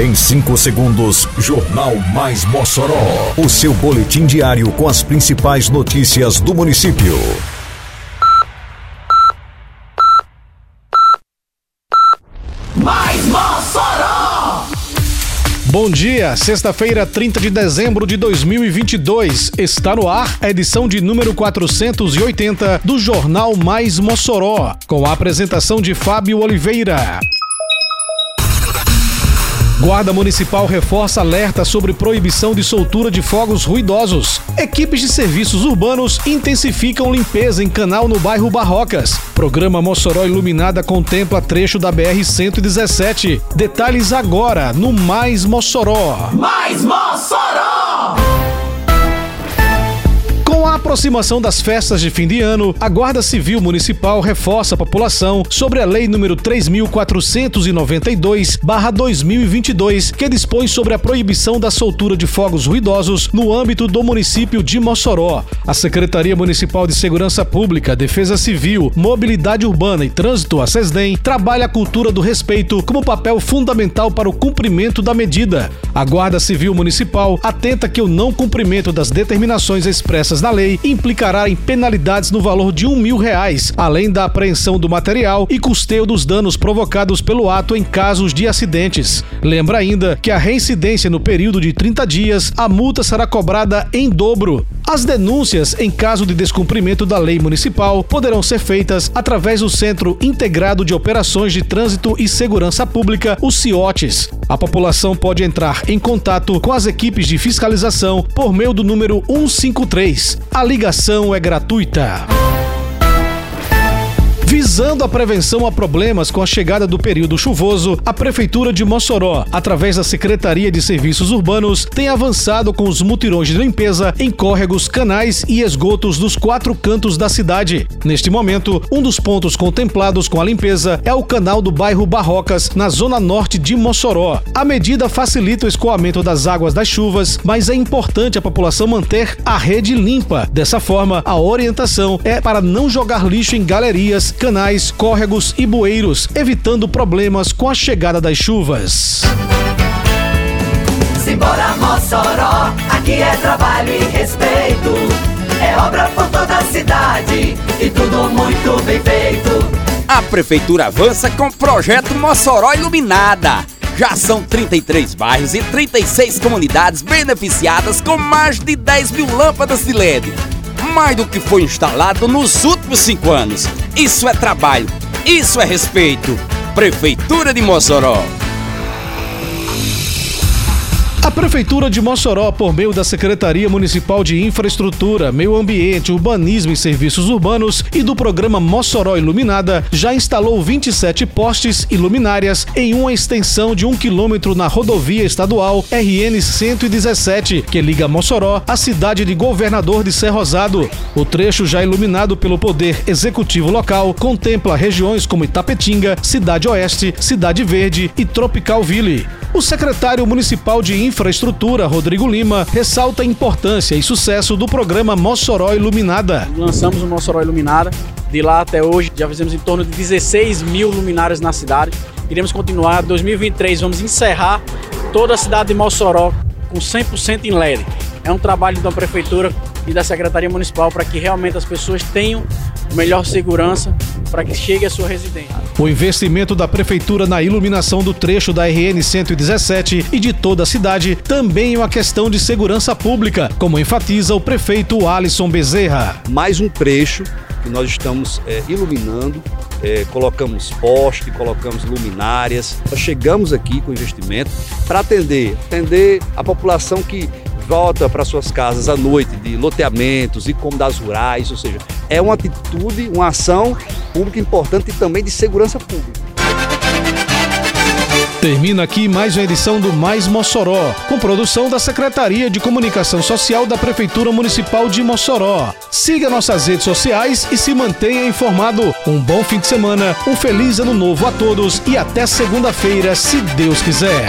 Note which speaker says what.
Speaker 1: Em 5 segundos, Jornal Mais Mossoró. O seu boletim diário com as principais notícias do município.
Speaker 2: Mais Mossoró!
Speaker 3: Bom dia, sexta-feira, 30 de dezembro de 2022. Está no ar a edição de número 480 do Jornal Mais Mossoró, com a apresentação de Fábio Oliveira. Guarda Municipal reforça alerta sobre proibição de soltura de fogos ruidosos. Equipes de serviços urbanos intensificam limpeza em canal no bairro Barrocas. Programa Mossoró Iluminada contempla trecho da BR-117. Detalhes agora no Mais Mossoró.
Speaker 2: Mais Mossoró!
Speaker 3: Aproximação das festas de fim de ano, a Guarda Civil Municipal reforça a população sobre a Lei número 3492/2022, que dispõe sobre a proibição da soltura de fogos ruidosos no âmbito do município de Mossoró. A Secretaria Municipal de Segurança Pública, Defesa Civil, Mobilidade Urbana e Trânsito, a SESDEM, trabalha a cultura do respeito como papel fundamental para o cumprimento da medida. A Guarda Civil Municipal atenta que o não cumprimento das determinações expressas na lei implicará em penalidades no valor de um mil reais, além da apreensão do material e custeio dos danos provocados pelo ato em casos de acidentes. Lembra ainda que a reincidência no período de 30 dias, a multa será cobrada em dobro. As denúncias em caso de descumprimento da lei municipal poderão ser feitas através do Centro Integrado de Operações de Trânsito e Segurança Pública, o CIOTES. A população pode entrar em contato com as equipes de fiscalização por meio do número 153. A ligação é gratuita. Visando a prevenção a problemas com a chegada do período chuvoso, a Prefeitura de Mossoró, através da Secretaria de Serviços Urbanos, tem avançado com os mutirões de limpeza em córregos, canais e esgotos dos quatro cantos da cidade. Neste momento, um dos pontos contemplados com a limpeza é o canal do bairro Barrocas, na zona norte de Mossoró. A medida facilita o escoamento das águas das chuvas, mas é importante a população manter a rede limpa. Dessa forma, a orientação é para não jogar lixo em galerias, canais, córregos e bueiros, evitando problemas com a chegada das chuvas.
Speaker 2: Simbora Mossoró, aqui é trabalho e respeito. É obra por toda a cidade e tudo muito bem feito.
Speaker 4: A prefeitura avança com o projeto Mossoró Iluminada. Já são 33 bairros e 36 comunidades beneficiadas com mais de 10 mil lâmpadas de LED mais do que foi instalado nos últimos cinco anos. Isso é trabalho, isso é respeito. Prefeitura de Mossoró.
Speaker 3: A Prefeitura de Mossoró, por meio da Secretaria Municipal de Infraestrutura, Meio Ambiente, Urbanismo e Serviços Urbanos e do programa Mossoró Iluminada, já instalou 27 postes e luminárias em uma extensão de um quilômetro na rodovia estadual RN 117, que liga Mossoró à cidade de Governador de Cerrosado. O trecho já iluminado pelo Poder Executivo local contempla regiões como Itapetinga, Cidade Oeste, Cidade Verde e Tropicalville. O secretário municipal de Infraestrutura, Rodrigo Lima, ressalta a importância e sucesso do programa Mossoró Iluminada.
Speaker 5: Lançamos o Mossoró Iluminada. De lá até hoje já fizemos em torno de 16 mil luminárias na cidade. Iremos continuar. 2023 vamos encerrar toda a cidade de Mossoró com 100% em LED. É um trabalho da prefeitura e da Secretaria Municipal para que realmente as pessoas tenham melhor segurança para que chegue à sua residência.
Speaker 3: O investimento da Prefeitura na iluminação do trecho da RN 117 e de toda a cidade também é uma questão de segurança pública, como enfatiza o prefeito Alisson Bezerra.
Speaker 6: Mais um trecho que nós estamos é, iluminando, é, colocamos poste, colocamos luminárias. Nós chegamos aqui com investimento para atender, atender a população que volta para suas casas à noite de loteamentos e comunidades rurais, ou seja, é uma atitude, uma ação pública importante e também de segurança pública.
Speaker 3: Termina aqui mais uma edição do Mais Mossoró, com produção da Secretaria de Comunicação Social da Prefeitura Municipal de Mossoró. Siga nossas redes sociais e se mantenha informado. Um bom fim de semana, um feliz ano novo a todos e até segunda-feira, se Deus quiser.